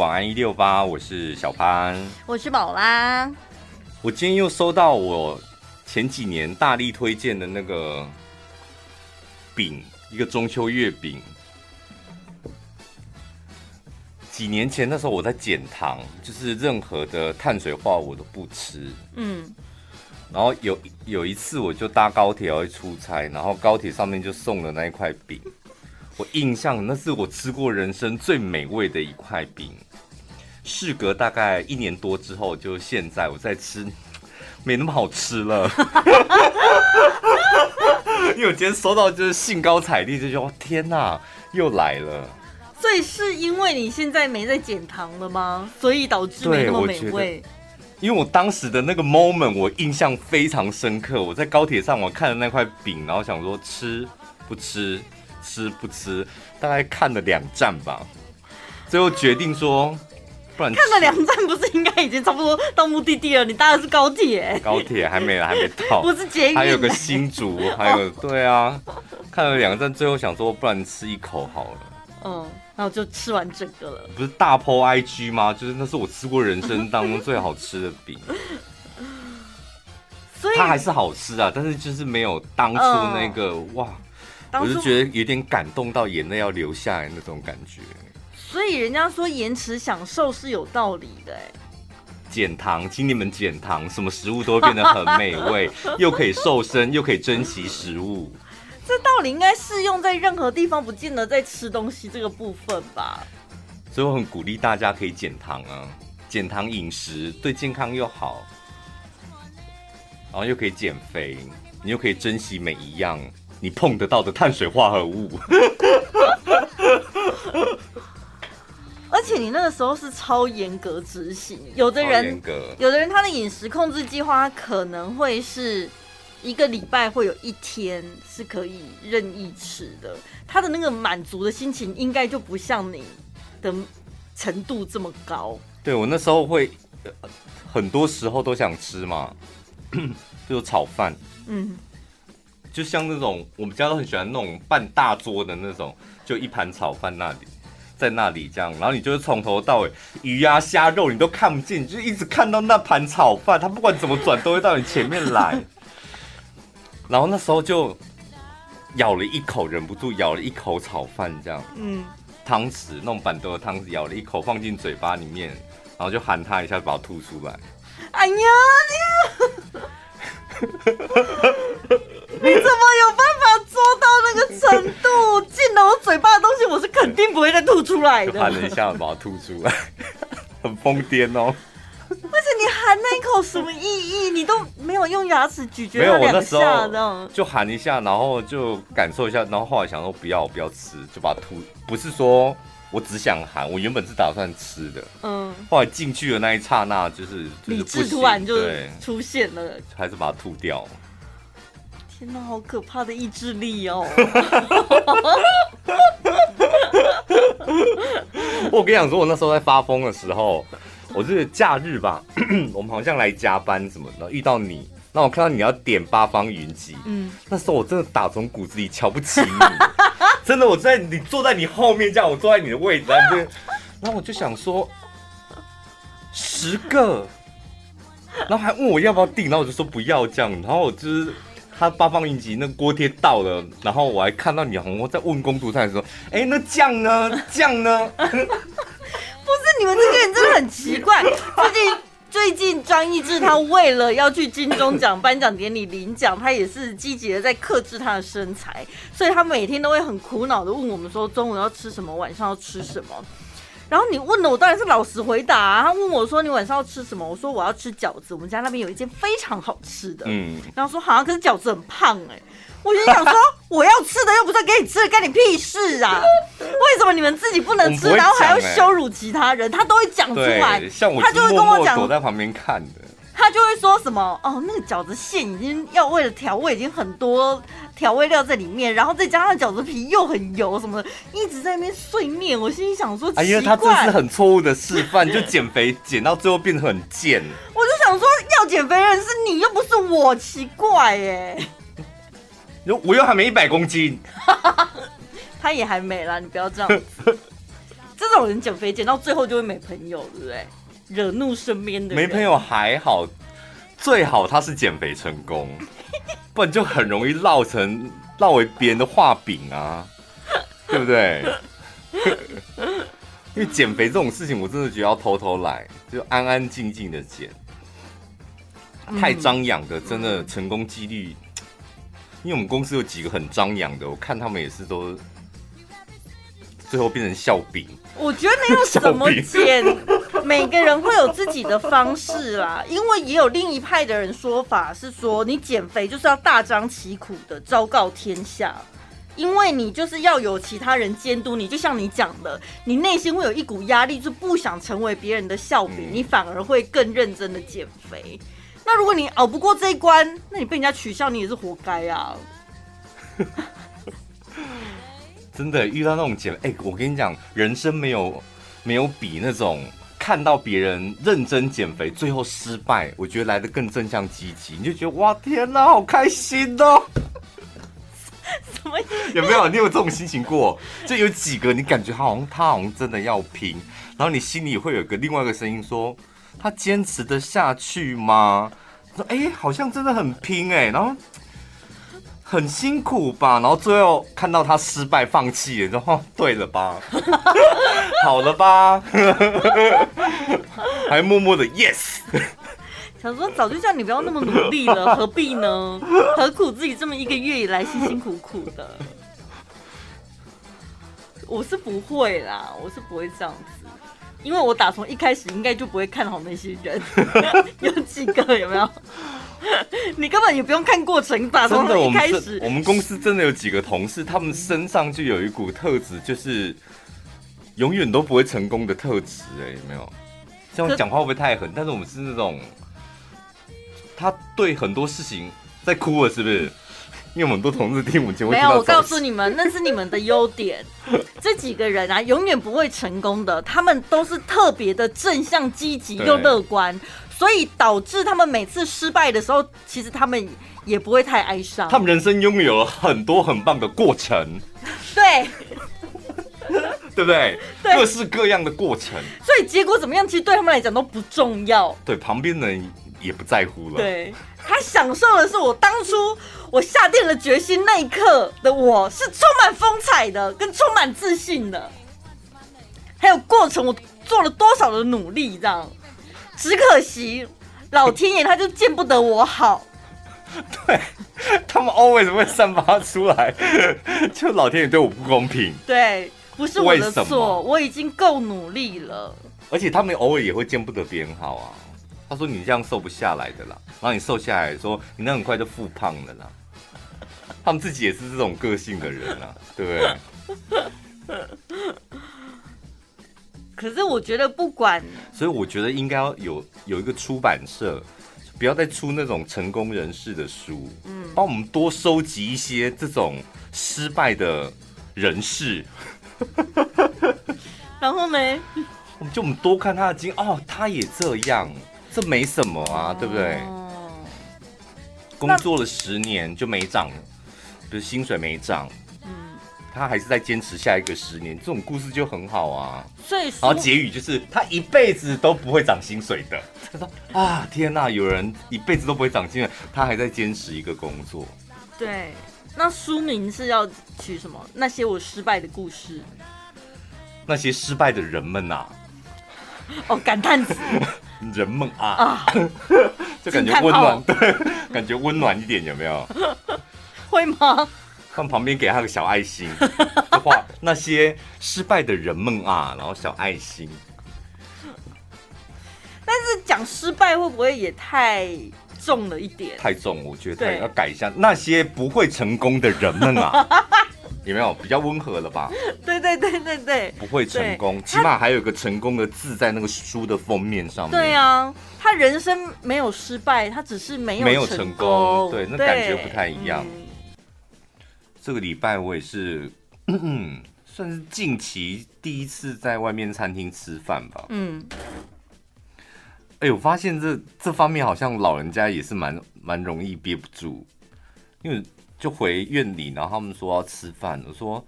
晚安一六八，我是小潘，我是宝拉。我今天又收到我前几年大力推荐的那个饼，一个中秋月饼。几年前那时候我在减糖，就是任何的碳水化我都不吃。嗯。然后有有一次我就搭高铁要去出差，然后高铁上面就送了那一块饼。我印象那是我吃过人生最美味的一块饼。事隔大概一年多之后，就现在我在吃，没那么好吃了。因为我今天收到就是兴高采烈，就觉得天哪，又来了。所以是因为你现在没在减糖了吗？所以导致没那么美味。因为我当时的那个 moment 我印象非常深刻。我在高铁上我看了那块饼，然后想说吃不吃。吃不吃？大概看了两站吧，最后决定说，不然看了两站不是应该已经差不多到目的地了？你搭的是高铁，高铁还没还没到，不是捷运，还有个新竹，还有对啊，看了两站，最后想说，不然吃一口好了。嗯，然后就吃完整个了。不是大 po IG 吗？就是那是我吃过人生当中最好吃的饼，所以它还是好吃啊，但是就是没有当初那个、嗯、哇。我就觉得有点感动到眼泪要流下来那种感觉，所以人家说延迟享受是有道理的哎。减糖，请你们减糖，什么食物都会变得很美味，又可以瘦身，又可以珍惜食物。这道理应该适用在任何地方，不见得在吃东西这个部分吧。所以我很鼓励大家可以减糖啊，减糖饮食对健康又好，然后又可以减肥，你又可以珍惜每一样。你碰得到的碳水化合物，而且你那个时候是超严格执行。有的人，有的人他的饮食控制计划可能会是一个礼拜会有一天是可以任意吃的，他的那个满足的心情应该就不像你的程度这么高。对，我那时候会很多时候都想吃嘛，就是炒饭，嗯。就像那种我们家都很喜欢那种半大桌的那种，就一盘炒饭那里，在那里这样，然后你就是从头到尾鱼啊虾肉你都看不见，你就一直看到那盘炒饭，它不管怎么转都会到你前面来。然后那时候就咬了一口，忍不住咬了一口炒饭这样，嗯，汤匙那种板凳的汤匙咬了一口放进嘴巴里面，然后就喊它一下把它吐出来。哎呀，你。怎么有办法做到那个程度？进了我嘴巴的东西，我是肯定不会再吐出来的。含了一下，把它吐出来，很疯癫哦。而且你含那一口什么意义？你都没有用牙齿咀嚼两下，没有，我那时候这样就含一下，然后就感受一下，然后后来想说不要不要吃，就把它吐。不是说我只想含，我原本是打算吃的。嗯。后来进去的那一刹那，就是理智突然就出现了，还是把它吐掉。天哪，好可怕的意志力哦！我跟你讲说，我那时候在发疯的时候，我这个假日吧，我们好像来加班什么的，遇到你，那我看到你要点八方云集，嗯，那时候我真的打从骨子里瞧不起你，真的，我在你坐在你后面这样，我坐在你的位置在那边，然后我就想说十个，然后还问我要不要订，然后我就说不要这样，然后我就是。他八方云集那锅贴到了，然后我还看到你红红在问工读生说：“哎，那酱呢？酱呢？” 不是你们这些人真的很奇怪。最近最近张艺志他为了要去金钟奖颁奖典礼领奖，他也是积极的在克制他的身材，所以他每天都会很苦恼的问我们说：中午要吃什么？晚上要吃什么？然后你问了我，当然是老实回答啊。他问我说：“你晚上要吃什么？”我说：“我要吃饺子。我们家那边有一间非常好吃的。”嗯，然后说：“好像可是饺子很胖哎、欸。”我就想说：“我要吃的又不是给你吃的，干你屁事啊？为什么你们自己不能吃，然后还要羞辱其他人？他都会讲出来。像我他就会跟我讲，躲在旁边看的。他就会说什么：“哦，那个饺子馅已经要为了调味，已经很多。”调味料在里面，然后再加上饺子皮又很油什么的，一直在那边碎念。我心里想说，哎呀，他这是很错误的示范，就减肥减到最后变得很贱。我就想说，要减肥的人是你，又不是我，奇怪哎。我又还没一百公斤，他也还没啦，你不要这样子。这这种人减肥减到最后就会没朋友，对不对？惹怒身边的人。没朋友还好，最好他是减肥成功，不然就很容易烙成烙为别人的画饼啊，对不对？因为减肥这种事情，我真的觉得要偷偷来，就安安静静的减。太张扬的，真的成功几率。因为我们公司有几个很张扬的，我看他们也是都最后变成笑柄。我觉得没有什么减，每个人会有自己的方式啦。因为也有另一派的人说法是说，你减肥就是要大张旗鼓的昭告天下。因为你就是要有其他人监督你，就像你讲的，你内心会有一股压力，就不想成为别人的笑柄，你反而会更认真的减肥。那如果你熬不过这一关，那你被人家取笑，你也是活该啊！真的遇到那种减，哎、欸，我跟你讲，人生没有没有比那种看到别人认真减肥最后失败，我觉得来的更正向积极，你就觉得哇天哪，好开心哦！什么？有没有？你有这种心情过？就有几个你感觉他好像他好像真的要拼，然后你心里会有个另外一个声音说，他坚持得下去吗？说哎、欸，好像真的很拼哎、欸，然后很辛苦吧？然后最后看到他失败放弃了，然后对了吧？好了吧？还默默的 yes。想说早就叫你不要那么努力了，何必呢？何苦自己这么一个月以来辛辛苦苦的？我是不会啦，我是不会这样子，因为我打从一开始应该就不会看好那些人。有几个有没有？你根本也不用看过程，打从一开始我，我们公司真的有几个同事，他们身上就有一股特质，就是永远都不会成功的特质。哎，有没有？这样讲话会不会太狠？但是我们是那种。他对很多事情在哭了，是不是？因为我们很多同事听我们节目，没有。我告诉你们，那是你们的优点。这几个人啊，永远不会成功的。他们都是特别的正向、积极又乐观，所以导致他们每次失败的时候，其实他们也不会太哀伤。他们人生拥有了很多很棒的过程，对，对不对？对，各式各样的过程。所以结果怎么样，其实对他们来讲都不重要。对，旁边人。也不在乎了。对，他享受的是我当初我下定了决心那一刻的我，是充满风采的，跟充满自信的。还有过程，我做了多少的努力，这样。只可惜老天爷他就见不得我好。对，他们 always 会散发出来，就老天爷对我不公平。对，不是我的错，我已经够努力了。而且他们偶尔也会见不得别人好啊。他说：“你这样瘦不下来的啦，然后你瘦下来，说你那很快就复胖了啦。他们自己也是这种个性的人啊，对不对？可是我觉得不管，所以我觉得应该要有有一个出版社，不要再出那种成功人士的书，嗯，帮我们多收集一些这种失败的人士。然后呢，我们就我们多看他的经哦，他也这样。”这没什么啊，对不对？哦、工作了十年就没涨，比如薪水没涨，嗯，他还是在坚持下一个十年，这种故事就很好啊。所以，然后结语就是他一辈子都不会涨薪水的。他说啊，天哪，有人一辈子都不会涨薪水，他还在坚持一个工作。对，那书名是要取什么？那些我失败的故事，那些失败的人们呐、啊。哦，感叹词。人们啊，啊 就感觉温暖，对，感觉温暖一点，有没有？会吗？放旁边给他个小爱心，画那些失败的人们啊，然后小爱心。但是讲失败会不会也太重了一点？太重，我觉得太要改一下。那些不会成功的人们啊。有没有比较温和了吧？对对对对对，不会成功，起码还有个成功的字在那个书的封面上面。对啊，他人生没有失败，他只是没有没有成功，对，那感觉不太一样。嗯、这个礼拜我也是，嗯，算是近期第一次在外面餐厅吃饭吧。嗯，哎、欸，我发现这这方面好像老人家也是蛮蛮容易憋不住，因为。就回院里，然后他们说要吃饭，我说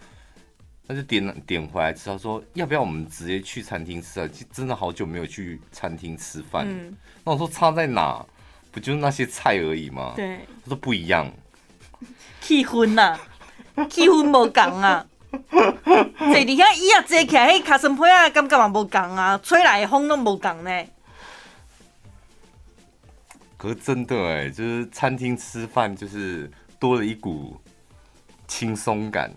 那就点点回来吃。他说，要不要我们直接去餐厅吃啊？真的好久没有去餐厅吃饭。嗯，那我说差在哪？不就是那些菜而已吗？对，他说不一样，气氛呐，气氛无同啊。坐你遐椅啊坐起来，迄卡森皮啊，感觉嘛无同啊，吹来的风都无同呢。可是真的哎，就是餐厅吃饭，就是多了一股轻松感，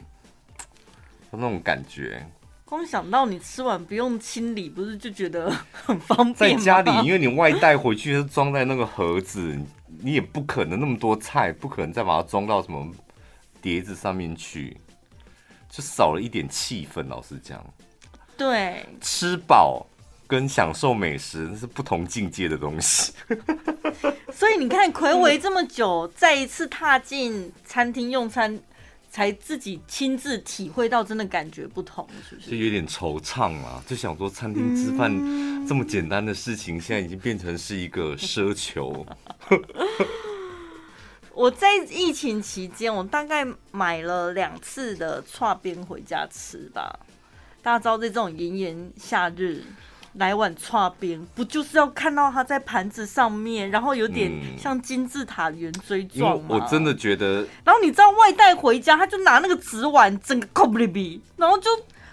那种感觉。光想到你吃完不用清理，不是就觉得很方便吗？在家里，因为你外带回去是装在那个盒子，你也不可能那么多菜，不可能再把它装到什么碟子上面去，就少了一点气氛。老实讲，对，吃饱跟享受美食那是不同境界的东西。所以你看，睽违这么久，再一次踏进餐厅用餐。才自己亲自体会到真的感觉不同，是不是？就有点惆怅啊，就想说餐厅吃饭这么简单的事情，现在已经变成是一个奢求。我在疫情期间，我大概买了两次的串边回家吃吧。大家知道，在这种炎炎夏日。来碗串边，不就是要看到它在盘子上面，然后有点像金字塔圆锥状吗？我真的觉得。然后你知道外带回家，他就拿那个纸碗，整个 copy 然后就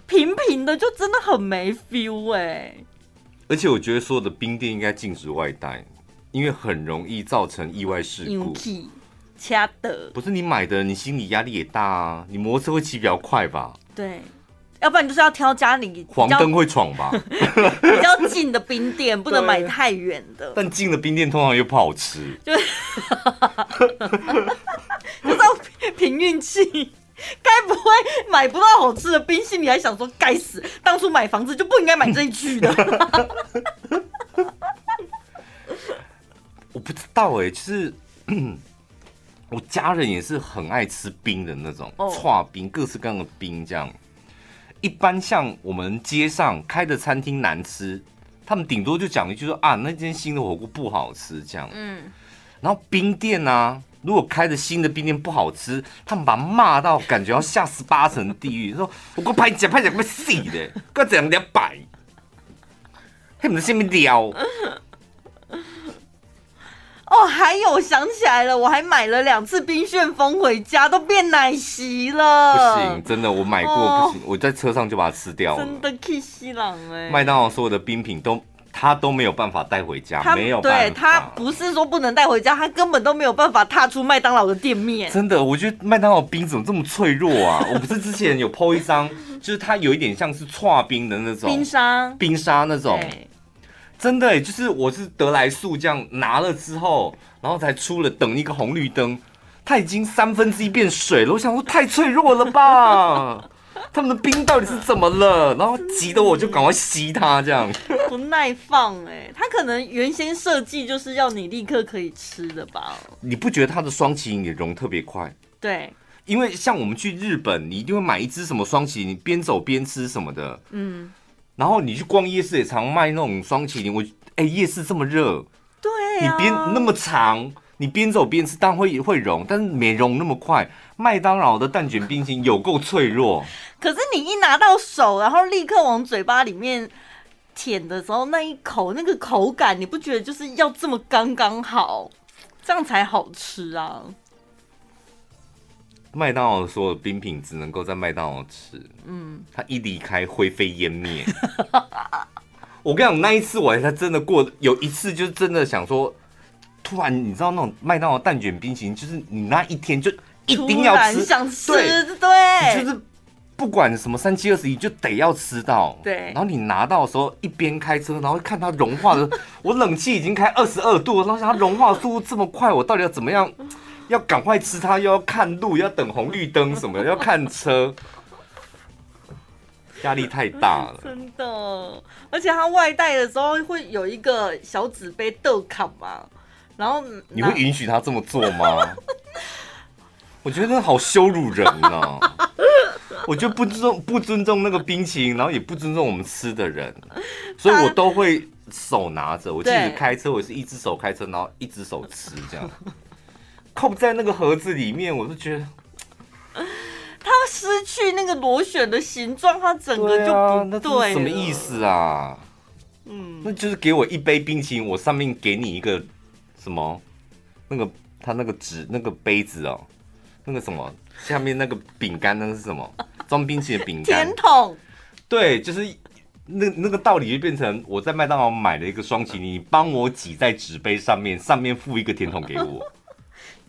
平平的，就真的很没 feel 哎。而且我觉得所有的冰店应该禁止外带，因为很容易造成意外事故。掐的。不是你买的，你心理压力也大啊。你摩托车会骑比较快吧？对。要不然你就是要挑家里黄灯会闯吧，比较近的冰店，不能买太远的。但近的冰店通常又不好吃，就 就是要凭运气。该不会买不到好吃的冰，心里还想说该死，当初买房子就不应该买这一区的。我不知道哎、欸，就是我家人也是很爱吃冰的那种，串冰，各式各样的冰这样。一般像我们街上开的餐厅难吃，他们顶多就讲一句说啊，那间新的火锅不好吃这样。嗯，然后冰店啊，如果开的新的冰店不好吃，他们把骂到感觉要下十八层地狱，说我给拍假拍假快死的，该怎样两百？他们在下面聊。哦，还有想起来了，我还买了两次冰旋风回家，都变奶昔了。不行，真的，我买过，哦、不行，我在车上就把它吃掉了。真的气死人哎！麦当劳所有的冰品都，他都没有办法带回家，他没有办法。对，他不是说不能带回家，他根本都没有办法踏出麦当劳的店面。真的，我觉得麦当劳冰怎么这么脆弱啊？我不是之前有 po 一张，就是它有一点像是剉冰的那种冰沙，冰沙那种。真的，就是我是得来速这样拿了之后，然后才出了等一个红绿灯，它已经三分之一变水了。我想说太脆弱了吧？他们的冰到底是怎么了？然后急得我就赶快吸它，这样不耐放哎。它可能原先设计就是要你立刻可以吃的吧？你不觉得它的霜淇淋也融特别快？对，因为像我们去日本，你一定会买一只什么双喜，你，边走边吃什么的。嗯。然后你去逛夜市也常卖那种双淇淋，我哎，夜市这么热，对、啊，你边那么长，你边走边吃，当然会会融，但是没融那么快。麦当劳的蛋卷冰淇淋有够脆弱，可是你一拿到手，然后立刻往嘴巴里面舔的时候，那一口那个口感，你不觉得就是要这么刚刚好，这样才好吃啊？麦当劳所有的冰品只能够在麦当劳吃，嗯，他一离开灰飞烟灭。我跟你讲，那一次我还真的过，有一次就是真的想说，突然你知道那种麦当劳蛋卷冰淇淋，就是你那一天就一定要吃，想吃，对，对就是不管什么三七二十一，就得要吃到，对。然后你拿到的时候，一边开车，然后看它融化的，我冷气已经开二十二度了，然后想它融化速度这么快，我到底要怎么样？要赶快吃它，又要看路，要等红绿灯什么，要看车，压力太大了。真的，而且他外带的时候会有一个小纸杯豆卡嘛，然后你会允许他这么做吗？我觉得好羞辱人啊！我就不尊重不尊重那个冰淇淋，然后也不尊重我们吃的人，所以我都会手拿着。我记得开车，我是一只手开车，然后一只手吃这样。扣在那个盒子里面，我就觉得，它失去那个螺旋的形状，它整个就不对，什么意思啊？嗯，那就是给我一杯冰淇淋，我上面给你一个什么？那个他那个纸那个杯子哦，那个什么下面那个饼干那个是什么？装冰淇淋的饼干？甜筒。对，就是那那个道理就变成我在麦当劳买了一个双淇淋，你帮我挤在纸杯上面，上面附一个甜筒给我。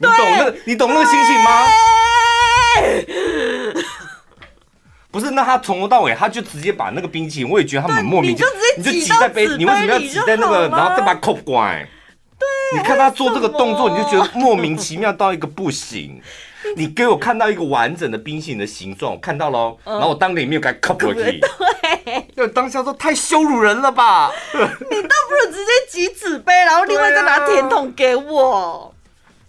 你懂那个？你懂那个心情吗？不是，那他从头到尾他就直接把那个冰淇淋，我也觉得他很莫名其妙，你就挤在杯，你为什么要挤在那个，然后再把它扣过来？对，你看他做这个动作，你就觉得莫名其妙到一个不行。你给我看到一个完整的冰淇淋的形状，我看到喽，然后我当年没有给他扣过去。对，就当下说太羞辱人了吧？你倒不如直接挤纸杯，然后另外再拿甜筒给我。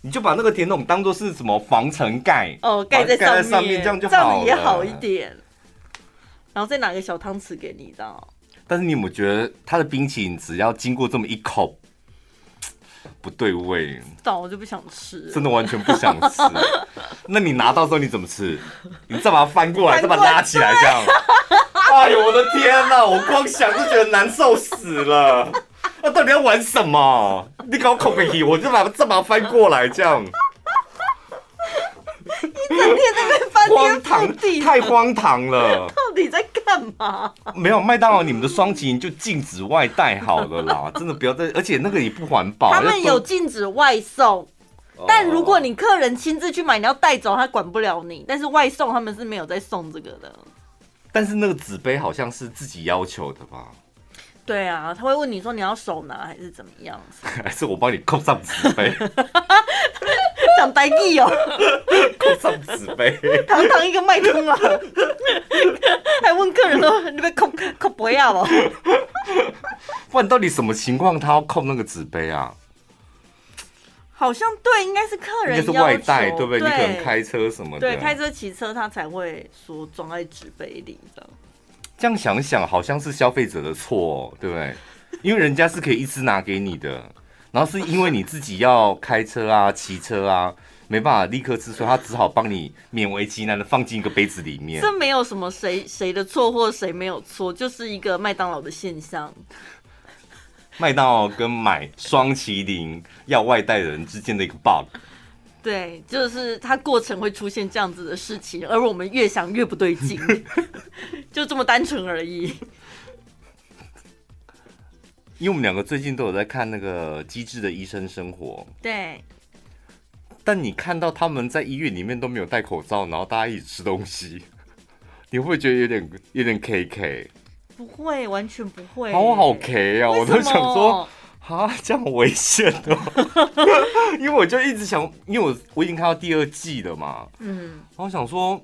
你就把那个甜筒当做是什么防尘盖哦，盖在上面，上面这样就好了，这样也好一点。然后再拿个小汤匙给你，知道？但是你有没有觉得它的冰淇淋只要经过这么一口，不对味？早我就不想吃，真的完全不想吃。那你拿到之后你怎么吃？你再把它翻过来，再把它拉起来，这样。哎呦我的天哪！我光想就觉得难受死了。那到底要玩什么？你搞口鼻，我就把它这把翻过来，这样。一整天在那翻天覆地，太荒唐了。到底在干嘛？没有麦当劳，你们的双淇淋就禁止外带好了啦，真的不要再，而且那个也不环保。他们有禁止外送，但如果你客人亲自去买，你要带走，他管不了你。但是外送他们是没有在送这个的。但是那个纸杯好像是自己要求的吧？对啊，他会问你说你要手拿还是怎么样？还是我帮你扣上纸杯？讲台语哦，扣上纸杯，堂堂一个麦当劳，还问客人说你被扣扣不要了，不然到底什么情况他要扣那个纸杯啊？好像对，应该是客人应该是外带，对不对？对你可能开车什么的，对，开车骑车他才会说装在纸杯里的。这样想想，好像是消费者的错哦，对不对？因为人家是可以一次拿给你的，然后是因为你自己要开车啊、骑车啊，没办法立刻吃，所以他只好帮你勉为其难的放进一个杯子里面。这没有什么谁谁的错或谁没有错，就是一个麦当劳的现象。麦当劳跟买双麒麟要外带人之间的一个 bug。对，就是它过程会出现这样子的事情，而我们越想越不对劲，就这么单纯而已。因为我们两个最近都有在看那个《机智的医生生活》，对。但你看到他们在医院里面都没有戴口罩，然后大家一起吃东西，你会不会觉得有点有点 K K？不会，完全不会。好好 K 啊！我都想说。啊，这样危险的，因为我就一直想，因为我我已经看到第二季了嘛，嗯，然后我想说，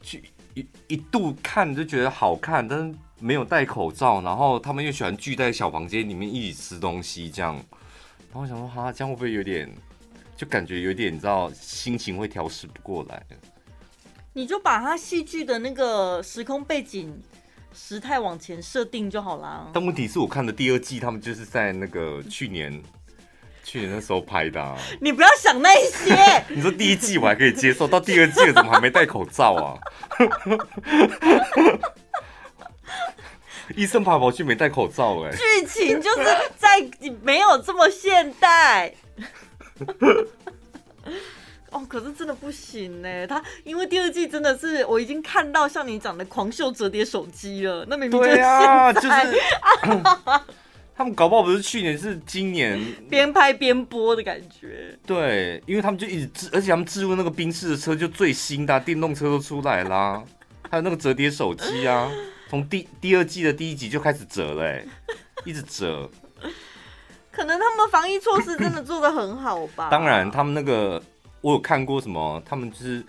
去一一度看就觉得好看，但是没有戴口罩，然后他们又喜欢聚在小房间里面一起吃东西，这样，然后我想说，哈，这样会不会有点，就感觉有点，你知道，心情会调试不过来。你就把它戏剧的那个时空背景。时态往前设定就好啦。但问题是我看的第二季，他们就是在那个去年，去年那时候拍的啊。你不要想那些。你说第一季我还可以接受，到第二季了怎么还没戴口罩啊？医生跑跑去没戴口罩哎。剧情就是在没有这么现代。哦，可是真的不行呢。他因为第二季真的是我已经看到像你讲的狂秀折叠手机了，那明明就是现在，啊就是、他们搞不好不是去年，是今年边拍边播的感觉。对，因为他们就一直置，而且他们置入那个宾士的车就最新的、啊、电动车都出来啦，还有那个折叠手机啊，从第第二季的第一集就开始折了，哎，一直折。可能他们防疫措施真的做的很好吧？当然，他们那个。我有看过什么，他们就是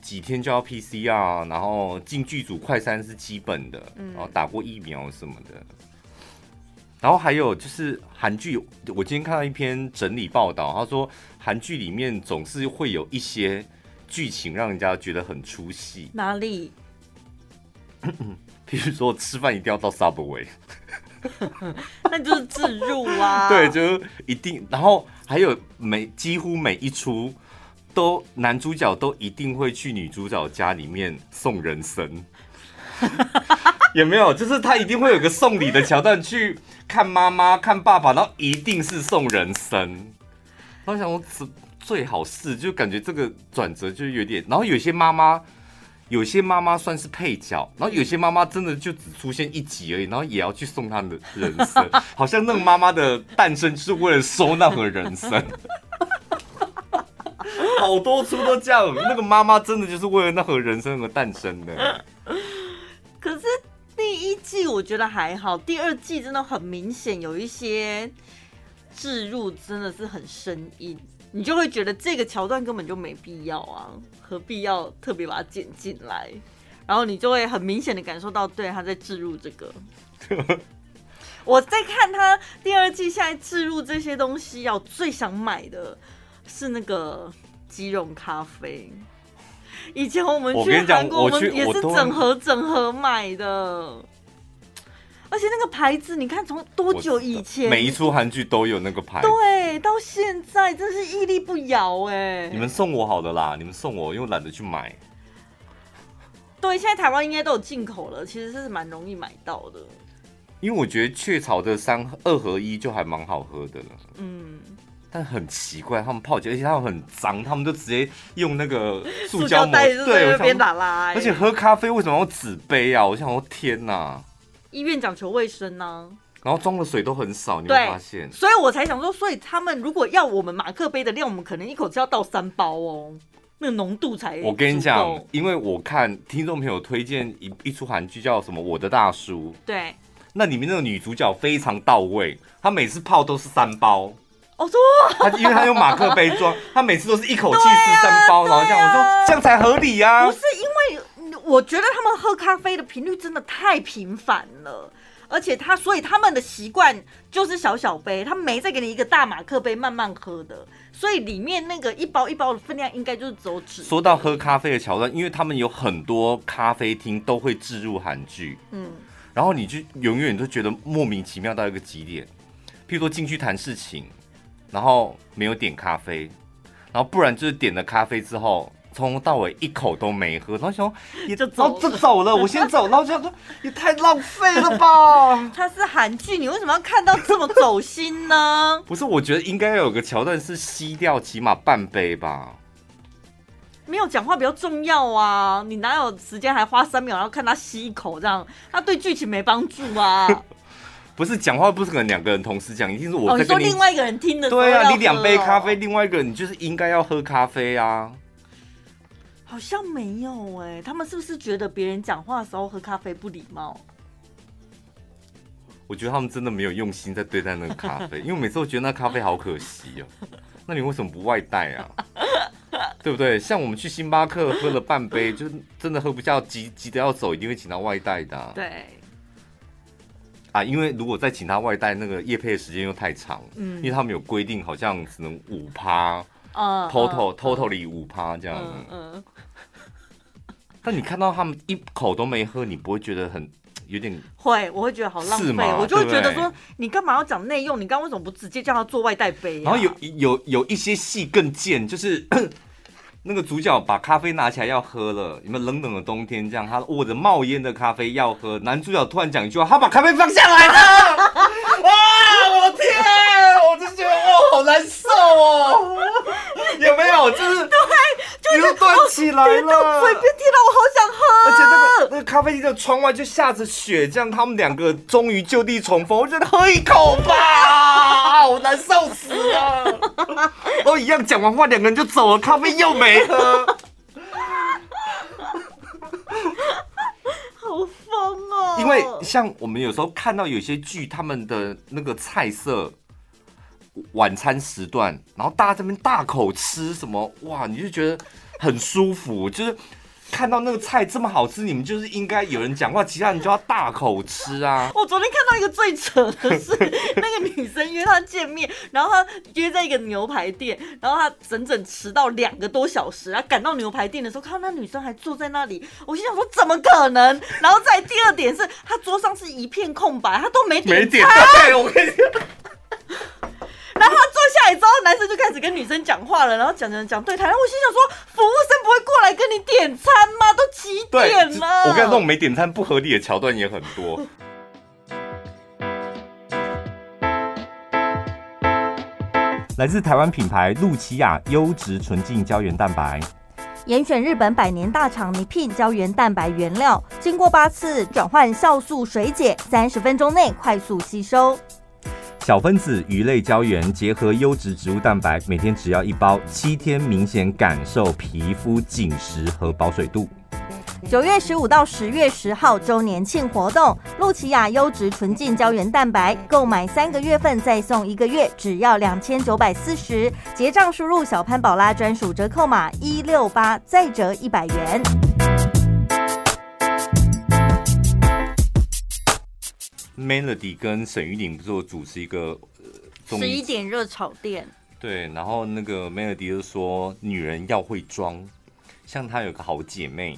几天就要 PCR，然后进剧组快餐是基本的，然后打过疫苗什么的。然后还有就是韩剧，我今天看到一篇整理报道，他说韩剧里面总是会有一些剧情让人家觉得很出戏。哪里？比如说吃饭一定要到 Subway，那就是自入啊。对，就一定，然后。还有每几乎每一出都男主角都一定会去女主角家里面送人参，有没有？就是他一定会有个送礼的桥段，去看妈妈、看爸爸，然后一定是送人参。然后想说，最好是就感觉这个转折就有点，然后有些妈妈。有些妈妈算是配角，然后有些妈妈真的就只出现一集而已，然后也要去送她的人生，好像那个妈妈的诞生就是为了收那盒人生，好多出都这样，那个妈妈真的就是为了那盒人生而诞生的。可是第一季我觉得还好，第二季真的很明显有一些置入真的是很生硬。你就会觉得这个桥段根本就没必要啊，何必要特别把它剪进来？然后你就会很明显的感受到，对，他在置入这个。我在看他第二季，现在置入这些东西，要最想买的是那个鸡茸咖啡。以前我们去韩国，我们也是整盒整盒买的。而且那个牌子，你看从多久以前，每一出韩剧都有那个牌子，对，到现在真是屹立不摇哎！你们送我好的啦，你们送我，因为懒得去买。对，现在台湾应该都有进口了，其实这是蛮容易买到的。因为我觉得雀巢的三二合一就还蛮好喝的了，嗯，但很奇怪，他们泡起来，而且他们很脏，他们就直接用那个塑胶袋对边打拉，而且喝咖啡为什么要纸杯啊？我想说天哪！医院讲求卫生呢、啊，然后装的水都很少，你会发现，所以我才想说，所以他们如果要我们马克杯的量，我们可能一口气要倒三包哦，那个浓度才。我跟你讲，因为我看听众朋友推荐一一出韩剧叫什么《我的大叔》，对，那里面那个女主角非常到位，她每次泡都是三包，哦说，她因为她用马克杯装，她每次都是一口气吃三包，啊、然后这样，我说这样才合理呀、啊，不是因为。我觉得他们喝咖啡的频率真的太频繁了，而且他所以他们的习惯就是小小杯，他们没再给你一个大马克杯慢慢喝的，所以里面那个一包一包的分量应该就是走纸。说到喝咖啡的桥段，因为他们有很多咖啡厅都会置入韩剧，嗯，然后你就永远都觉得莫名其妙到一个极点，譬如说进去谈事情，然后没有点咖啡，然后不然就是点了咖啡之后。从头到尾一口都没喝，然后想也就走就走了，我先走，然后就想说也太浪费了吧。它是韩剧，你为什么要看到这么走心呢？不是，我觉得应该要有个桥段是吸掉起码半杯吧。没有讲话比较重要啊，你哪有时间还花三秒然后看他吸一口这样？他对剧情没帮助啊。不是讲话不是可能两个人同时讲，一定是我在跟你、哦、你说另外一个人听的。对啊，你两杯咖啡，另外一个人你就是应该要喝咖啡啊。好像没有哎、欸，他们是不是觉得别人讲话的时候喝咖啡不礼貌？我觉得他们真的没有用心在对待那个咖啡，因为每次都觉得那咖啡好可惜哦、喔。那你为什么不外带啊？对不对？像我们去星巴克喝了半杯，就真的喝不下，急急的要走，一定会请他外带的、啊。对。啊，因为如果再请他外带，那个夜配的时间又太长，嗯，因为他们有规定，好像只能五趴。Uh, total、uh, totally 五趴这样子，嗯嗯。但你看到他们一口都没喝，你不会觉得很 有点？会，我会觉得好浪费，我就会觉得说，你干嘛要讲内用？你刚刚为什么不直接叫他做外带杯？然后有有有一些戏更贱，就是 那个主角把咖啡拿起来要喝了，你们冷冷的冬天这样？他握着冒烟的咖啡要喝，男主角突然讲一句话，他把咖啡放下来了。哇！我的天，我就觉得哇，好难受哦。有没有？就是对，就是断起来了。随便听到我好想喝。而且那个那个咖啡厅的窗外就下着雪，这样他们两个终于就地重逢。我觉得喝一口吧，好难受死啊！哦，一样讲完话，两个人就走了，咖啡又没喝。好疯哦！因为像我们有时候看到有些剧，他们的那个菜色。晚餐时段，然后大家这边大口吃什么哇，你就觉得很舒服，就是看到那个菜这么好吃，你们就是应该有人讲话，其他人就要大口吃啊。我昨天看到一个最扯的是，那个女生约他见面，然后他约在一个牛排店，然后他整整迟到两个多小时，然后赶到牛排店的时候，看到那女生还坐在那里，我心想说怎么可能？然后再第二点是，他桌上是一片空白，他都没点菜。没点，对，我跟你讲。然后他坐下来来之后，男生就开始跟女生讲话了，然后讲讲讲对台，然后我心想说，服务生不会过来跟你点餐吗？都几点了？我跟你说，没点餐不合理的桥段也很多。来自台湾品牌露琪亚优质纯净胶原蛋白。严选日本百年大厂 Nepean 胶原蛋白原料，经过八次转换酵素水解，三十分钟内快速吸收。小分子鱼类胶原结合优质植物蛋白，每天只要一包，七天明显感受皮肤紧实和保水度。九月十五到十月十号周年庆活动，露琪亚优质纯净胶原蛋白购买三个月份再送一个月，只要两千九百四十。结账输入小潘宝拉专属折扣码一六八，再折一百元。Melody 跟沈玉玲不是主持一个十一点热炒店，对，然后那个 Melody 就说女人要会装，像她有个好姐妹。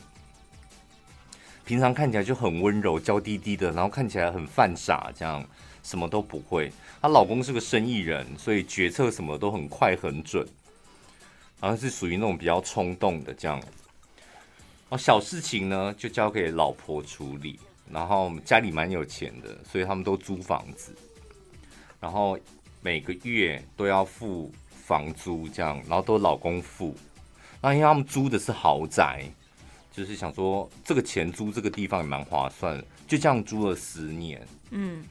平常看起来就很温柔、娇滴滴的，然后看起来很犯傻，这样什么都不会。她老公是个生意人，所以决策什么都很快很准，好像是属于那种比较冲动的这样。哦，小事情呢就交给老婆处理。然后家里蛮有钱的，所以他们都租房子，然后每个月都要付房租这样，然后都老公付。那因为他们租的是豪宅。就是想说，这个钱租这个地方也蛮划算，就这样租了十年。嗯，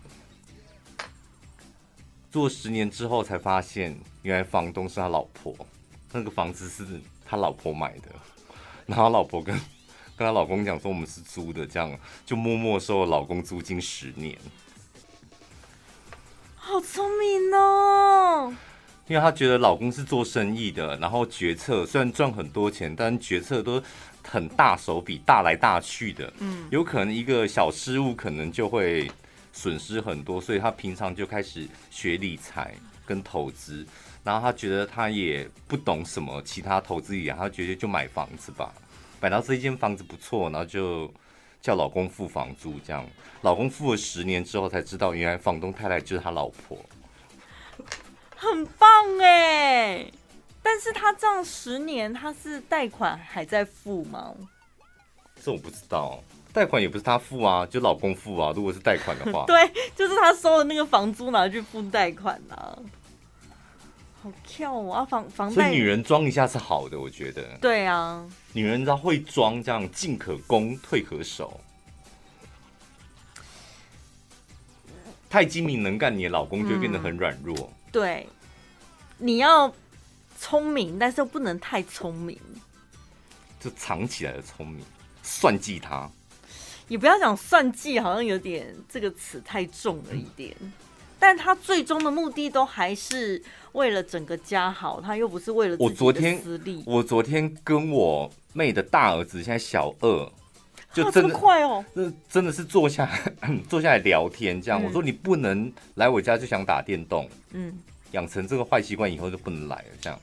租了十年之后才发现，原来房东是他老婆，那个房子是他老婆买的。然后老婆跟跟她老公讲说，我们是租的，这样就默默收了老公租金十年。好聪明哦！因为她觉得老公是做生意的，然后决策虽然赚很多钱，但决策都。很大手笔，大来大去的，嗯，有可能一个小失误，可能就会损失很多，所以她平常就开始学理财跟投资，然后她觉得她也不懂什么其他投资一样，他觉得就买房子吧，买到这一间房子不错，然后就叫老公付房租，这样，老公付了十年之后才知道，原来房东太太就是他老婆，很棒哎。但是他这样十年，他是贷款还在付吗？这我不知道，贷款也不是他付啊，就老公付啊。如果是贷款的话，对，就是他收的那个房租拿去付贷款啊。好跳啊，房房贷。所以女人装一下是好的，我觉得。对啊，女人知道会装，这样进可攻，退可守。太精明能干，你的老公就会变得很软弱。嗯，对，你要。聪明，但是又不能太聪明，就藏起来的聪明，算计他。你不要讲算计，好像有点这个词太重了一点。嗯、但他最终的目的都还是为了整个家好，他又不是为了我昨天私利。我昨天，跟我妹的大儿子，现在小二，就真的、快哦，真的是坐下 坐下来聊天这样。嗯、我说你不能来我家就想打电动，嗯，养成这个坏习惯以后就不能来了这样。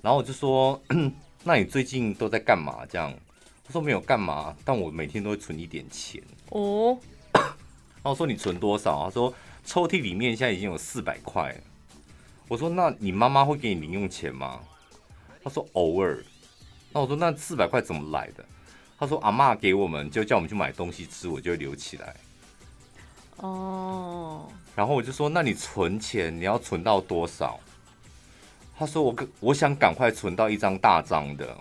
然后我就说，那你最近都在干嘛？这样，他说没有干嘛，但我每天都会存一点钱。哦，然后我说你存多少？他说抽屉里面现在已经有四百块。我说那你妈妈会给你零用钱吗？他说偶尔。那我说那四百块怎么来的？他说阿妈给我们，就叫我们去买东西吃，我就留起来。哦。然后我就说，那你存钱你要存到多少？他说我：“我我想赶快存到一张大张的，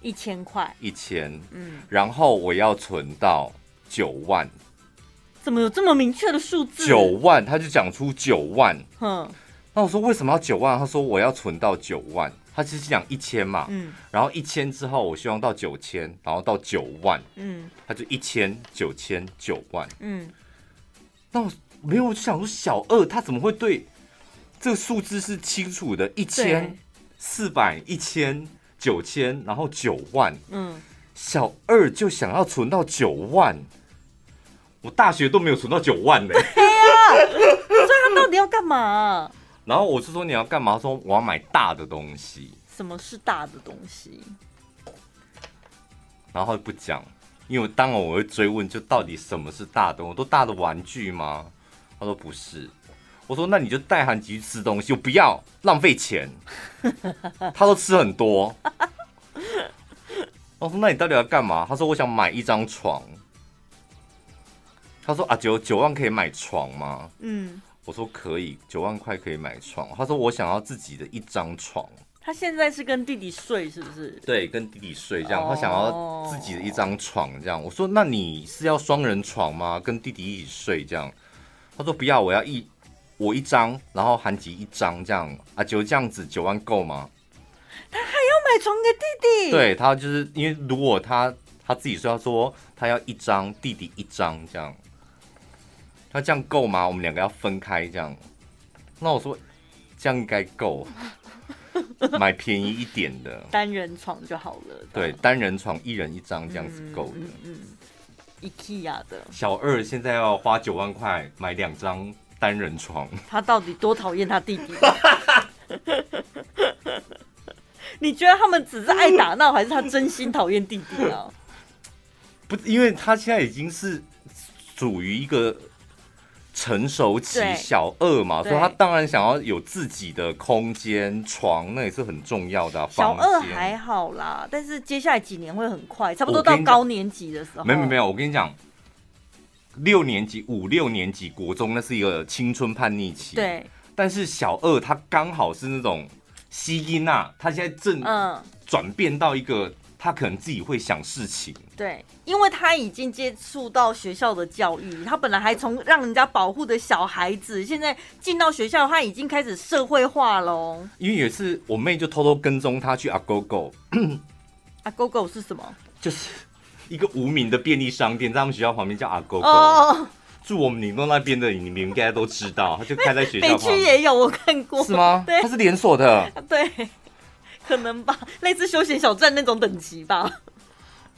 一千块，一千，嗯，然后我要存到九万。怎么有这么明确的数字？九万，他就讲出九万。哼，那我说为什么要九万？他说我要存到九万。他其实讲一千嘛，嗯，然后一千之后，我希望到九千，然后到九万，嗯，他就一千、九千、九万，嗯。那我没有，我就想说小二他怎么会对？”这个数字是清楚的，一千四百、一千九千，然后九万。嗯，小二就想要存到九万，我大学都没有存到九万呢。对呀，所以他到底要干嘛？然后我是说你要干嘛？说我要买大的东西。什么是大的东西？然后不讲，因为当然我会追问，就到底什么是大的？我都大的玩具吗？他说不是。我说那你就带韩吉去吃东西，我不要浪费钱。他都吃很多。我说那你到底要干嘛？他说我想买一张床。他说啊九九万可以买床吗？嗯，我说可以，九万块可以买床。他说我想要自己的一张床。他现在是跟弟弟睡是不是？对，跟弟弟睡这样。他想要自己的一张床这样。我说那你是要双人床吗？跟弟弟一起睡这样？他说不要，我要一我一张，然后韩吉一张这样啊，就这样子九万够吗？他还要买床给弟弟？对，他就是因为如果他他自己说，他说他要一张，弟弟一张这样。他这样够吗？我们两个要分开这样。那我说这样应该够，买便宜一点的 单人床就好了。对，单人床一人一张这样子够的。嗯，嗯，嗯，IKEA 的。小二现在要花九万块买两张单人床。他到底多讨厌他弟弟？你觉得他们只是爱打闹，还是他真心讨厌弟弟啊？不，因为他现在已经是属于一个。成熟期小二嘛，所以他当然想要有自己的空间床，那也是很重要的啊。小二还好啦，但是接下来几年会很快，差不多到高年级的时候。没有没有，我跟你讲，六年级、五六年级国中那是一个青春叛逆期。对，但是小二他刚好是那种吸音啊，他现在正转变到一个。他可能自己会想事情，对，因为他已经接触到学校的教育，他本来还从让人家保护的小孩子，现在进到学校，他已经开始社会化喽。因为有一次，我妹就偷偷跟踪他去阿狗狗，阿狗狗是什么？就是一个无名的便利商店，在他们学校旁边叫阿狗狗。Oh. 住我们宁东那边的，你们应该都知道，他就开在学校。北区也有，我看过。是吗？对，它是连锁的。对。可能吧，类似休闲小站那种等级吧。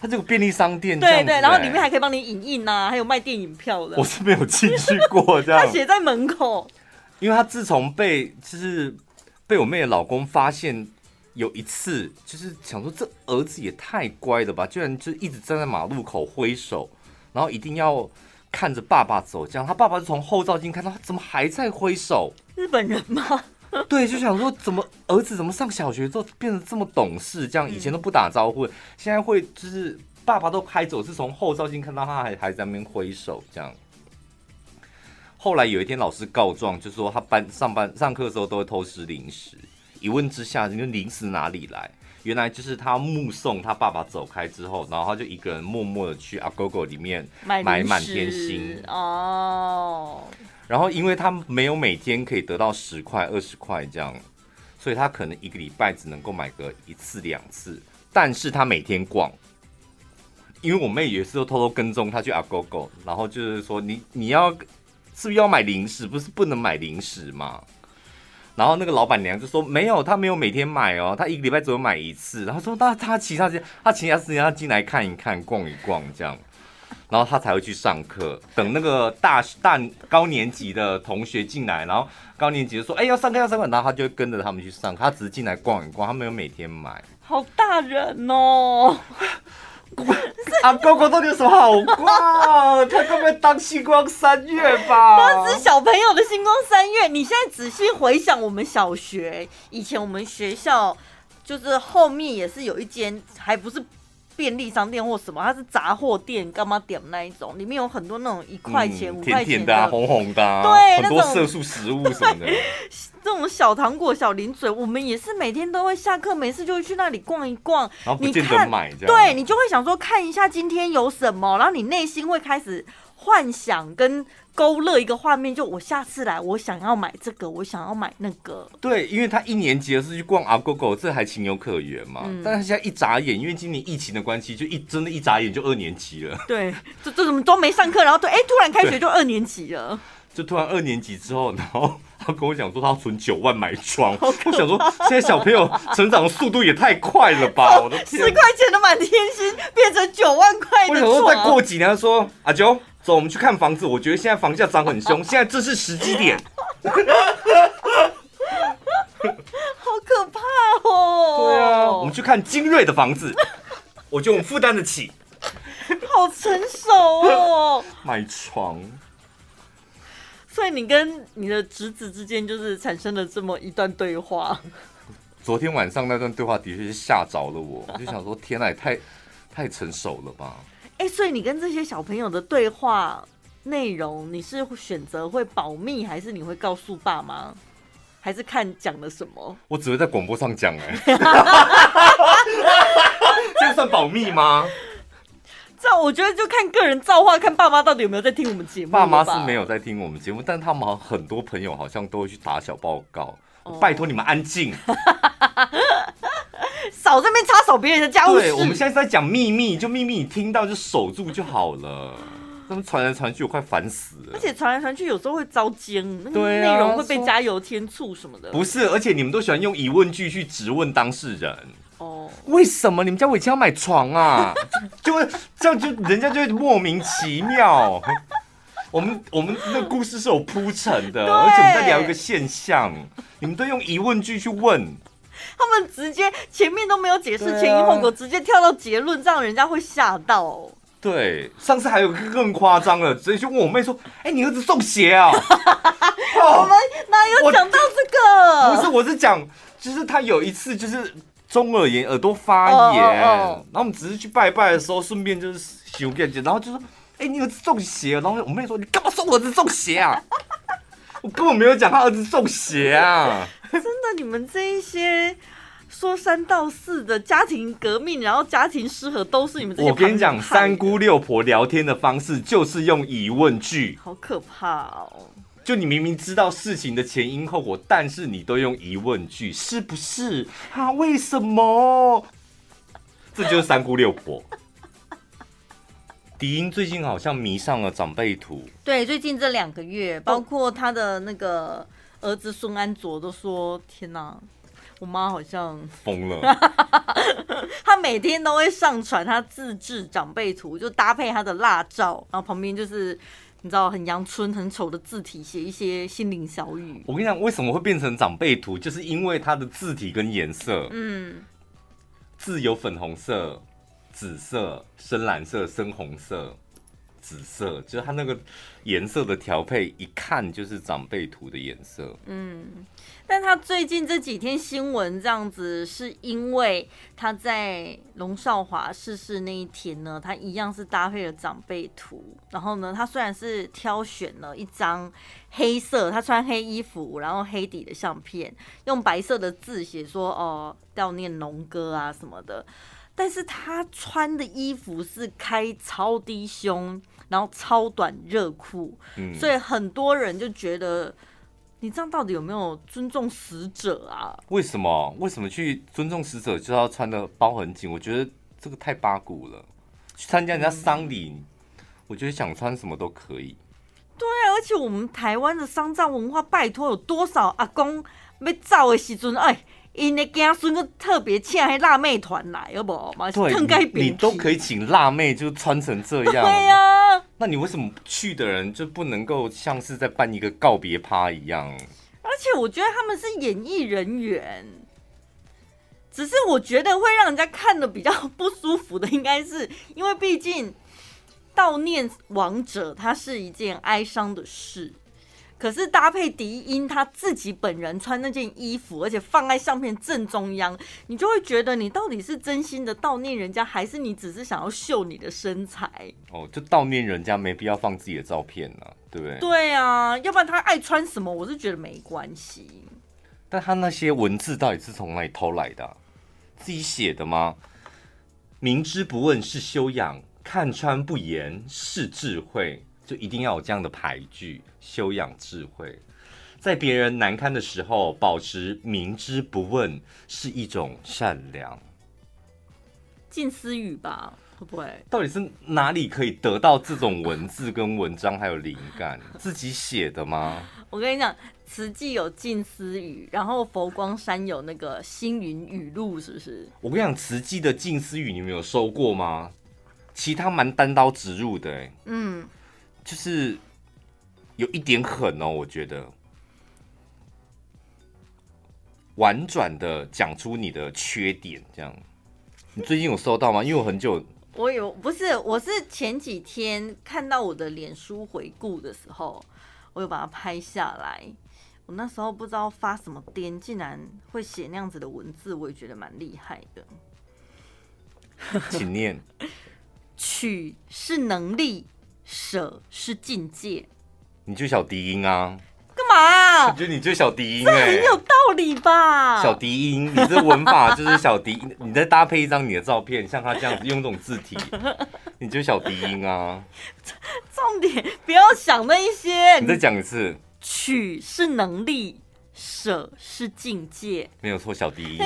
它这个便利商店，对，对对，然后里面还可以帮你影印呐、啊，还有卖电影票的。我是没有进去过，这样。他写在门口。因为他自从被就是被我妹的老公发现，有一次就是想说，这儿子也太乖了吧，居然就一直站在马路口挥手，然后一定要看着爸爸走，这样。他爸爸就从后照镜看到他怎么还在挥手？日本人吗？对，就想说怎么儿子怎么上小学之后变得这么懂事，这样以前都不打招呼，现在会就是爸爸都开走，是从后照镜看到他还还在那边挥手这样。后来有一天老师告状，就说他班上班上课的时候都会偷吃零食，一问之下，你说零食哪里来？原来就是他目送他爸爸走开之后，然后他就一个人默默的去阿狗狗里面买满天星哦。然后，因为他没有每天可以得到十块、二十块这样，所以他可能一个礼拜只能够买个一次、两次。但是他每天逛，因为我妹也是偷偷跟踪他去阿狗狗，然后就是说你你要是不是要买零食？不是不能买零食吗？然后那个老板娘就说没有，他没有每天买哦，他一个礼拜只有买一次。然后说那他其他时间，他其他时间他进来看一看、逛一逛这样。然后他才会去上课，等那个大大高年级的同学进来，然后高年级就说：“哎，要上课要上课。”然后他就会跟着他们去上课。他只是进来逛一逛，他没有每天买。好大人哦！阿狗狗到底有什么好逛？他该不会当星光三月吧？那是小朋友的星光三月。你现在仔细回想，我们小学以前，我们学校就是后面也是有一间，还不是。便利商店或什么，它是杂货店，干嘛点那一种？里面有很多那种一块钱、五块钱的，甜甜的啊、红红的啊，对，很多色素食物什么的。这种小糖果、小零嘴，我们也是每天都会下课，每次就会去那里逛一逛。然后不见得买对，你就会想说看一下今天有什么，然后你内心会开始幻想跟。勾勒一个画面，就我下次来，我想要买这个，我想要买那个。对，因为他一年级的是去逛阿狗狗，这还情有可原嘛。嗯、但是现在一眨眼，因为今年疫情的关系，就一真的，一眨眼就二年级了。对，这这怎么都没上课，然后对，哎，突然开学就二年级了。就突然二年级之后，然后他跟我讲说，他要存九万买床。我想说，现在小朋友成长的速度也太快了吧！我的天，十块钱的满天星变成九万块的床。我想说，再过几年，他说阿九。走，我们去看房子。我觉得现在房价涨很凶，现在这是时机点。好可怕哦！对啊，我们去看精锐的房子，我觉得我们负担得起。好成熟哦！买床。所所以你跟你的侄子之间就是产生了这么一段对话。昨天晚上那段对话的确是吓着了我，我就想说天哪，也太太成熟了吧？哎、欸，所以你跟这些小朋友的对话内容，你是选择会保密，还是你会告诉爸妈，还是看讲了什么？我只会在广播上讲哎、欸，这算保密吗？这我觉得就看个人造化，看爸妈到底有没有在听我们节目。爸妈是没有在听我们节目，但他们很多朋友好像都会去打小报告。Oh. 拜托你们安静，少在那边插手别人的家务事。对，我们现在在讲秘密，就秘密你听到就守住就好了。他们传来传去，我快烦死了。而且传来传去，有时候会遭奸，那个内容会被加油添醋什么的。不是，而且你们都喜欢用疑问句去质问当事人。为什么你们家我以前要买床啊？就会这样，就人家就会莫名其妙。我们我们那个故事是有铺陈的，而且我们在聊一个现象，你们都用疑问句去问，他们直接前面都没有解释前因后果，直接跳到结论，这样人家会吓到。对，上次还有个更夸张的，直接就问我妹说：“哎，你儿子中邪啊？”我们哪有讲到这个？不是，我是讲，就是他有一次就是。中耳炎，耳朵发炎，oh, oh, oh. 然后我们只是去拜拜的时候，顺便就是修个然后就说：“哎、欸，你儿子中邪了。”然后我妹说：“你干嘛说我儿子中邪啊？”我根本没有讲他儿子中邪啊！真的，你们这一些说三道四的家庭革命，然后家庭失和，都是你们这些。我跟你讲，三姑六婆聊天的方式就是用疑问句，好可怕哦。就你明明知道事情的前因后果，但是你都用疑问句，是不是？啊，为什么？这就是三姑六婆。迪英最近好像迷上了长辈图。对，最近这两个月，包括他的那个儿子孙安卓都说：“天哪，我妈好像疯了。”他每天都会上传他自制长辈图，就搭配他的辣照，然后旁边就是。你知道很阳春、很丑的字体，写一些心灵小语。我跟你讲，为什么会变成长辈图，就是因为它的字体跟颜色，嗯，字有粉红色、紫色、深蓝色、深红色。紫色，就是它那个颜色的调配，一看就是长辈图的颜色。嗯，但他最近这几天新闻这样子，是因为他在龙少华逝世那一天呢，他一样是搭配了长辈图。然后呢，他虽然是挑选了一张黑色，他穿黑衣服，然后黑底的相片，用白色的字写说哦，悼念龙哥啊什么的。但是他穿的衣服是开超低胸。然后超短热裤，嗯，所以很多人就觉得你这样到底有没有尊重死者啊？为什么？为什么去尊重死者就要穿的包很紧？我觉得这个太八股了。去参加人家丧礼，嗯，我觉得想穿什么都可以。对啊，而且我们台湾的丧葬文化，拜托有多少阿公要走的时阵，哎。因的家孙就特别请迄辣妹团来，有不？对，你都可以请辣妹，就穿成这样。对呀、啊，那你为什么去的人就不能够像是在办一个告别趴一样？而且我觉得他们是演艺人员，只是我觉得会让人家看的比较不舒服的，应该是因为毕竟悼念亡者，它是一件哀伤的事。可是搭配迪英他自己本人穿那件衣服，而且放在相片正中央，你就会觉得你到底是真心的悼念人家，还是你只是想要秀你的身材？哦，就悼念人家没必要放自己的照片呢、啊，对不对？对啊，要不然他爱穿什么，我是觉得没关系。但他那些文字到底是从哪里偷来的、啊？自己写的吗？明知不问是修养，看穿不言是智慧。就一定要有这样的牌句，修养智慧，在别人难堪的时候，保持明知不问是一种善良。近思语吧，会不会？到底是哪里可以得到这种文字跟文章还有灵感？自己写的吗？我跟你讲，慈济有近思语，然后佛光山有那个星云语录，是不是？我跟你讲，慈济的近思语你们有收过吗？其他蛮单刀直入的、欸，嗯。就是有一点狠哦，我觉得婉转的讲出你的缺点，这样。你最近有收到吗？因为我很久，我有不是，我是前几天看到我的脸书回顾的时候，我有把它拍下来。我那时候不知道发什么癫，竟然会写那样子的文字，我也觉得蛮厉害的。请念：取是能力，舍是境界。你就小低音啊？干嘛啊？我觉得你就小低音，欸，很有道理吧？小低音，你这文法 就是小低音。你再搭配一张你的照片，像他这样子用这种字体，你就小低音啊。重点不要想那一些。你再讲一次。取是能力，舍是境界。没有错，小低音。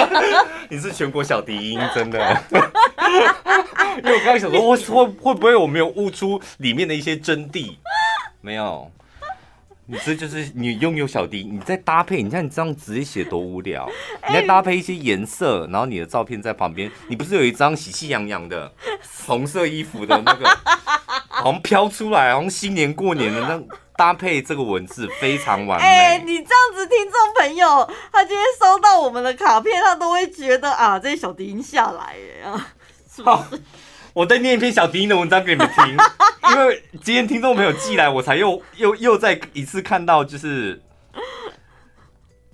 你是全国小低音，真的。因为我刚才想说，会会会不会我没有悟出里面的一些真谛？没有。你这就是你拥有小低，你在搭配，你看你这样直接写多无聊。你再搭配一些颜色，然后你的照片在旁边，你不是有一张喜气洋洋的红色衣服的那个，好像飘出来，好像新年过年的那。搭配这个文字非常完美。哎、欸，你这样子，听众朋友，他今天收到我们的卡片，他都会觉得啊，这些小低音下来。好，我再念一篇小低音的文章给你们听，因为今天听众朋友寄来，我才又 又又再一次看到就是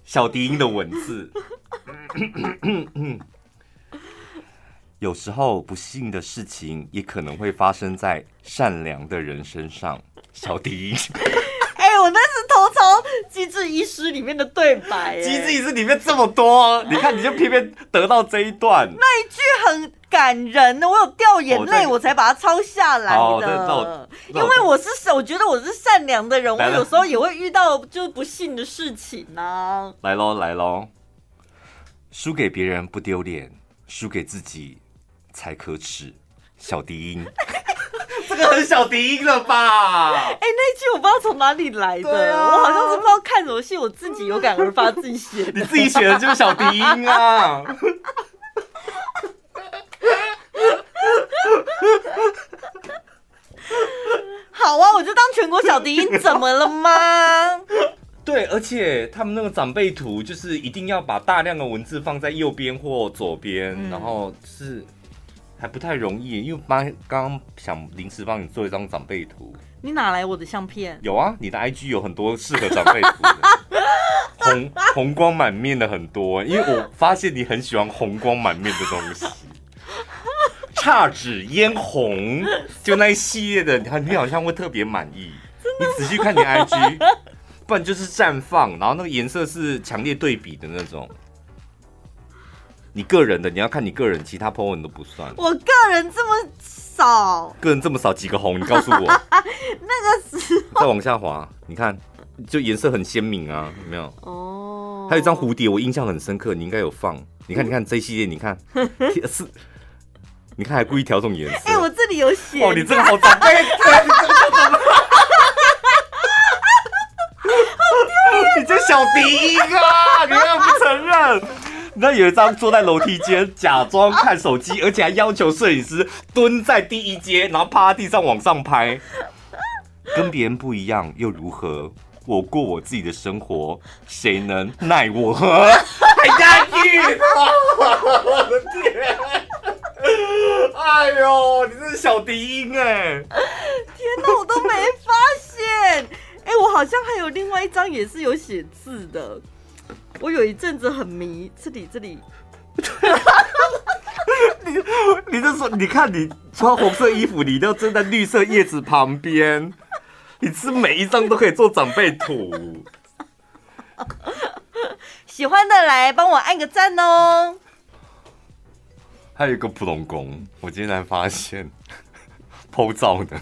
小低音的文字。有时候不幸的事情也可能会发生在善良的人身上。小低音，哎、欸，我那是偷抄 《机智医师》里面的对白，《机智医师》里面这么多，你看你就偏偏得到这一段，那一句很感人的，我有掉眼泪，我才把它抄下来的。因为我是，我觉得我是善良的人，我有时候也会遇到就是不幸的事情呢、啊。来喽，来喽，输给别人不丢脸，输给自己才可耻。小低音。这个很小低音了吧？哎、欸，那一句我不知道从哪里来的，啊、我好像是不知道看什么戏，我自己有感而发自己写的。你自己写的就是小低音啊！好啊，我就当全国小低音，怎么了吗？对，而且他们那个长辈图就是一定要把大量的文字放在右边或左边，嗯、然后是。还不太容易，因为妈刚刚想临时帮你做一张长辈图。你哪来我的相片？有啊，你的 IG 有很多适合长辈图的，红红光满面的很多。因为我发现你很喜欢红光满面的东西，姹紫嫣红，就那一系列的，你好像会特别满意。你仔细看你 IG，不然就是绽放，然后那个颜色是强烈对比的那种。你个人的，你要看你个人，其他 po 文都不算。我个人这么少，个人这么少，几个红？你告诉我。那个时候。再往下滑，你看，就颜色很鲜明啊，有没有？哦。还有一张蝴蝶，我印象很深刻，你应该有放。你看，你看这一系列，你看 是，你看还故意调这种颜色。哎、欸，我这里有写。哦，你这个好长辈。对，你这小低音啊！你又不承认。那有一张坐在楼梯间假装看手机，而且还要求摄影师蹲在第一阶，然后趴在地上往上拍。跟别人不一样又如何？我过我自己的生活，谁能奈我何？还押韵！我的天！哎呦，你这是小低音哎！天哪，我都没发现。哎，我好像还有另外一张也是有写字的。我有一阵子很迷这里这里，你 你就说，你看你穿红色衣服，你都站在绿色叶子旁边，你是每一张都可以做长辈图。喜欢的来帮我按个赞哦。还有一个普通工，我今天才发现 po 照的，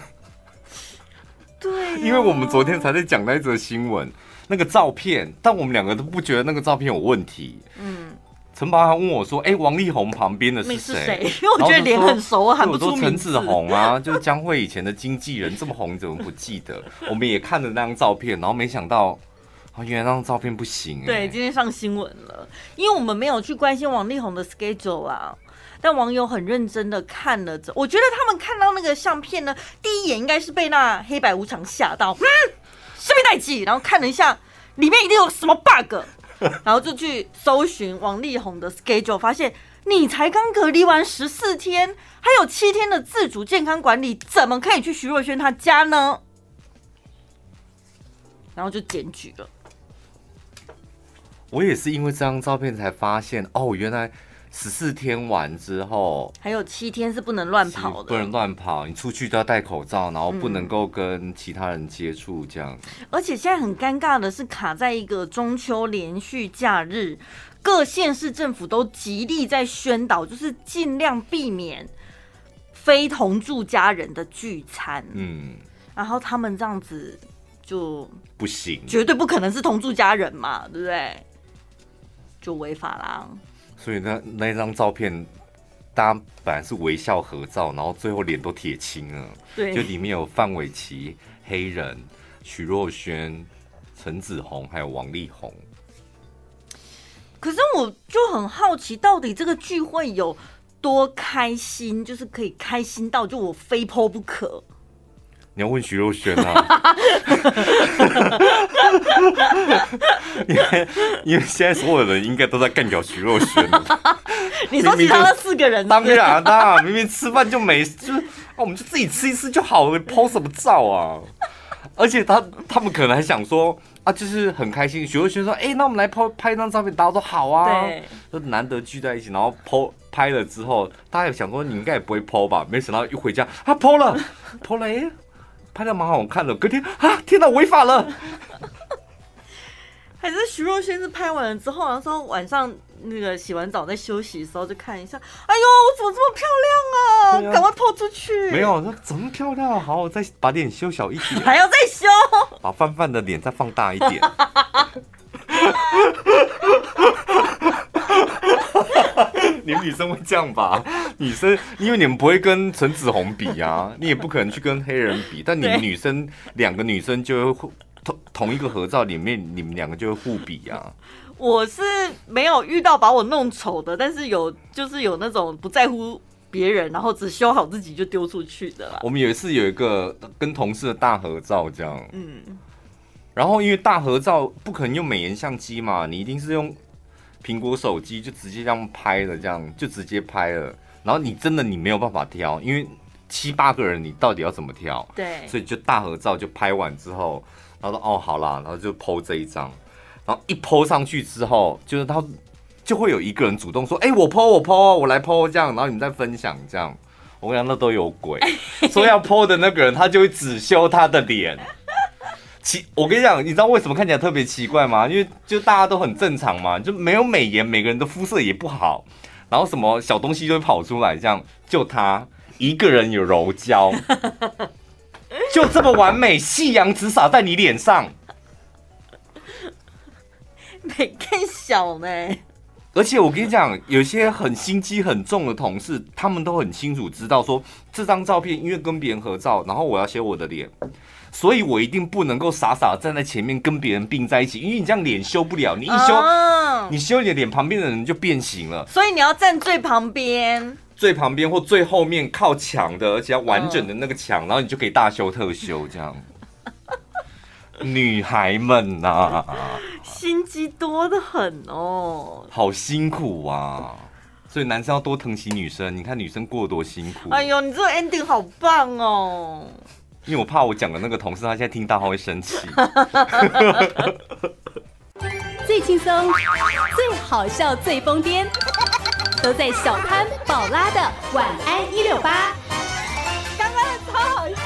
对、啊，因为我们昨天才在讲那一则新闻。那个照片，但我们两个都不觉得那个照片有问题。嗯，陈宝还问我说：“哎、欸，王力宏旁边的是谁？”因为 我觉得脸很熟，喊不出名字。陈子红啊，就是江蕙以前的经纪人，这么红，你怎么不记得？我们也看了那张照片，然后没想到，啊，原来那张照片不行、欸。对，今天上新闻了，因为我们没有去关心王力宏的 schedule 啊。但网友很认真的看了这，我觉得他们看到那个相片呢，第一眼应该是被那黑白无常吓到。嗯这边待机，然后看了一下，里面一定有什么 bug，然后就去搜寻王力宏的 schedule，发现你才刚隔离完十四天，还有七天的自主健康管理，怎么可以去徐若瑄他家呢？然后就检举了。我也是因为这张照片才发现，哦，原来十四天完之后，还有七天是不能乱跑的，不能乱跑，你出去都要戴口罩，然后不能够跟其他人接触，这样、嗯。而且现在很尴尬的是，卡在一个中秋连续假日，各县市政府都极力在宣导，就是尽量避免非同住家人的聚餐。嗯，然后他们这样子就不行，绝对不可能是同住家人嘛，对不对？就违法啦，所以那那张照片，大家本来是微笑合照，然后最后脸都铁青了。对，就里面有范玮琪、黑人、徐若瑄、陈子红，还有王力宏。可是我就很好奇，到底这个聚会有多开心？就是可以开心到就我非 po 不可。你要问徐若瑄啊，因为因为现在所有的人应该都在干掉徐若瑄。你说其他的四个人是是，当然啦，明明吃饭就没，就是啊，我们就自己吃一次就好了，po 什么照啊？而且他他们可能还想说啊，就是很开心。徐若瑄说，哎、欸，那我们来 po 拍一张照片，大家都好啊，就难得聚在一起，然后 po 拍了之后，大家也想说你应该也不会 po 吧？没想到一回家，他 po 了，po 了。欸拍的蛮好看的，隔天啊，天哪，违法了！还是徐若瑄是拍完了之后，然后说晚上那个洗完澡在休息的时候就看一下，哎呦，我怎么这么漂亮啊？赶、啊、快 po 出去！没有，那怎么漂亮？好，我再把脸修小一点，还要再修，把范范的脸再放大一点。你们女生会这样吧？女生，因为你们不会跟陈子红比啊，你也不可能去跟黑人比。但你们女生两个女生就会同同一个合照里面，你们两个就会互比啊。我是没有遇到把我弄丑的，但是有就是有那种不在乎别人，然后只修好自己就丢出去的啦。我们有一次有一个跟同事的大合照，这样，嗯，然后因为大合照不可能用美颜相机嘛，你一定是用。苹果手机就直接这样拍了，这样就直接拍了。然后你真的你没有办法挑，因为七八个人，你到底要怎么挑？对，所以就大合照就拍完之后，然后说哦好啦，然后就 po 这一张，然后一 po 上去之后，就是他就会有一个人主动说，哎、欸、我 po 我 po 我来 po 这样，然后你们再分享这样。我跟你讲那都有鬼，说要 po 的那个人他就会只修他的脸。奇，我跟你讲，你知道为什么看起来特别奇怪吗？因为就大家都很正常嘛，就没有美颜，每个人的肤色也不好，然后什么小东西就会跑出来，这样就他一个人有柔焦，就这么完美，夕阳直洒在你脸上，没更小呢。而且我跟你讲，有些很心机很重的同事，他们都很清楚知道说，这张照片因为跟别人合照，然后我要写我的脸。所以我一定不能够傻傻站在前面跟别人并在一起，因为你这样脸修不了，你一修，哦、你修你的脸，旁边的人就变形了。所以你要站最旁边，最旁边或最后面靠墙的，而且要完整的那个墙，哦、然后你就可以大修特修这样。女孩们呐、啊，心机多得很哦，好辛苦啊！所以男生要多疼惜女生，你看女生过得多辛苦。哎呦，你这个 ending 好棒哦！因为我怕我讲的那个同事，他现在听到他会生气。最轻松、最好笑、最疯癫，都在小潘宝拉的晚安一六八。刚刚超好笑。